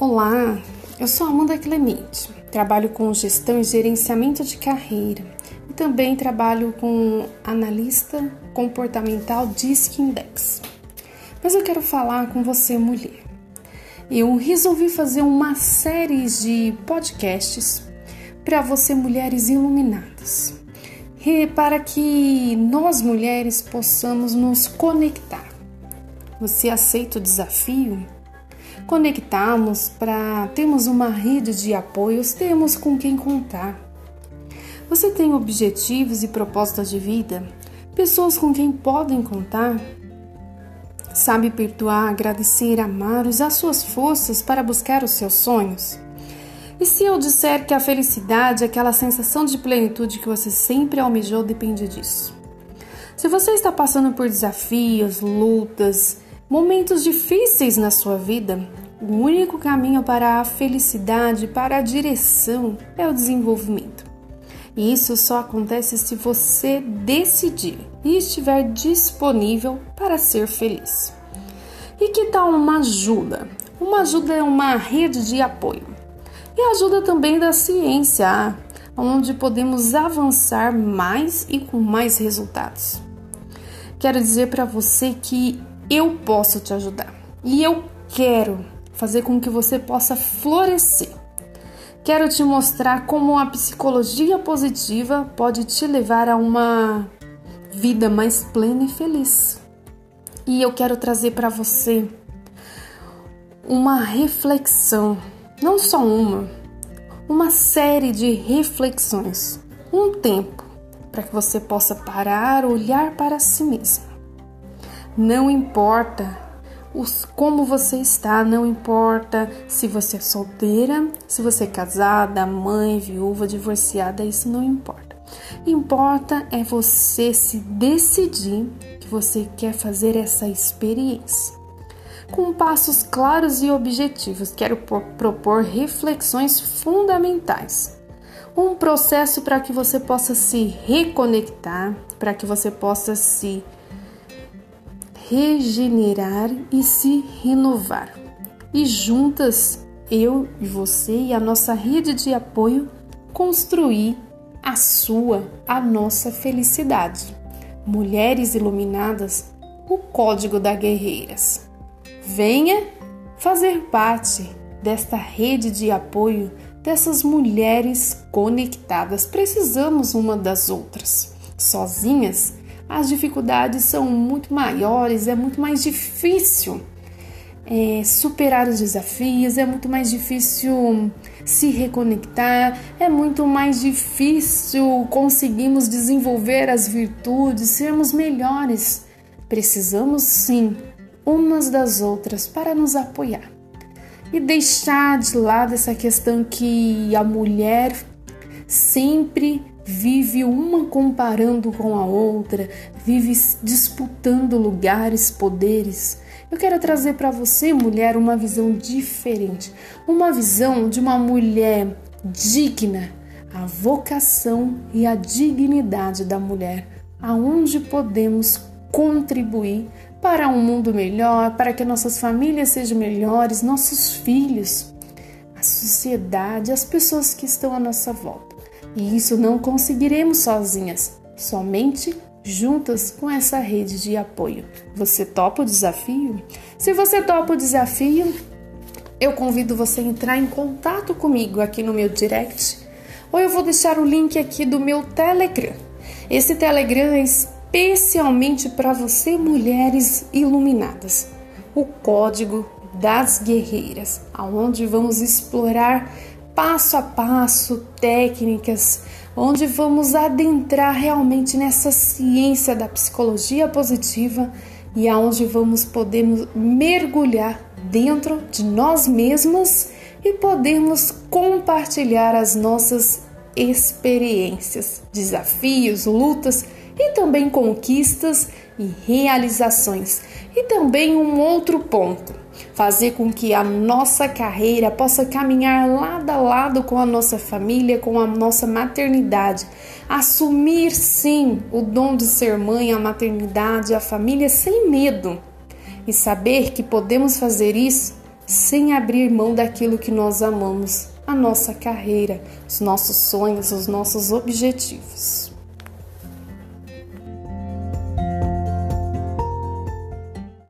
Olá, eu sou Amanda Clemente. Trabalho com gestão e gerenciamento de carreira e também trabalho com analista comportamental DISC Index. Mas eu quero falar com você, mulher. Eu resolvi fazer uma série de podcasts para você, mulheres iluminadas, para que nós mulheres possamos nos conectar. Você aceita o desafio? Conectarmos para termos uma rede de apoios, termos com quem contar. Você tem objetivos e propostas de vida? Pessoas com quem podem contar? Sabe perdoar, agradecer, amar, usar suas forças para buscar os seus sonhos? E se eu disser que a felicidade, aquela sensação de plenitude que você sempre almejou, depende disso? Se você está passando por desafios, lutas, momentos difíceis na sua vida, o único caminho para a felicidade, para a direção, é o desenvolvimento. E isso só acontece se você decidir e estiver disponível para ser feliz. E que tal uma ajuda? Uma ajuda é uma rede de apoio. E ajuda também da ciência, onde podemos avançar mais e com mais resultados. Quero dizer para você que eu posso te ajudar e eu quero fazer com que você possa florescer. Quero te mostrar como a psicologia positiva pode te levar a uma vida mais plena e feliz. E eu quero trazer para você uma reflexão, não só uma, uma série de reflexões, um tempo para que você possa parar, olhar para si mesmo não importa os, como você está, não importa se você é solteira, se você é casada, mãe, viúva, divorciada, isso não importa. Importa é você se decidir que você quer fazer essa experiência. Com passos claros e objetivos, quero propor reflexões fundamentais. Um processo para que você possa se reconectar, para que você possa se regenerar e se renovar. E juntas, eu e você e a nossa rede de apoio, construir a sua, a nossa felicidade. Mulheres Iluminadas, o Código da Guerreiras. Venha fazer parte desta rede de apoio dessas mulheres conectadas. Precisamos uma das outras. Sozinhas, as dificuldades são muito maiores, é muito mais difícil é, superar os desafios, é muito mais difícil se reconectar, é muito mais difícil conseguirmos desenvolver as virtudes, sermos melhores. Precisamos sim umas das outras para nos apoiar e deixar de lado essa questão que a mulher sempre vive uma comparando com a outra, vive disputando lugares, poderes. Eu quero trazer para você, mulher, uma visão diferente, uma visão de uma mulher digna, a vocação e a dignidade da mulher, aonde podemos contribuir para um mundo melhor, para que nossas famílias sejam melhores, nossos filhos, a sociedade, as pessoas que estão à nossa volta. E isso não conseguiremos sozinhas, somente juntas com essa rede de apoio. Você topa o desafio? Se você topa o desafio, eu convido você a entrar em contato comigo aqui no meu direct, ou eu vou deixar o link aqui do meu Telegram. Esse Telegram é especialmente para você, mulheres iluminadas. O código das guerreiras, aonde vamos explorar passo a passo, técnicas, onde vamos adentrar realmente nessa ciência da psicologia positiva e aonde vamos poder mergulhar dentro de nós mesmas e podemos compartilhar as nossas experiências, desafios, lutas e também conquistas e realizações. E também um outro ponto fazer com que a nossa carreira possa caminhar lado a lado com a nossa família, com a nossa maternidade. Assumir sim o dom de ser mãe, a maternidade, a família sem medo e saber que podemos fazer isso sem abrir mão daquilo que nós amamos, a nossa carreira, os nossos sonhos, os nossos objetivos.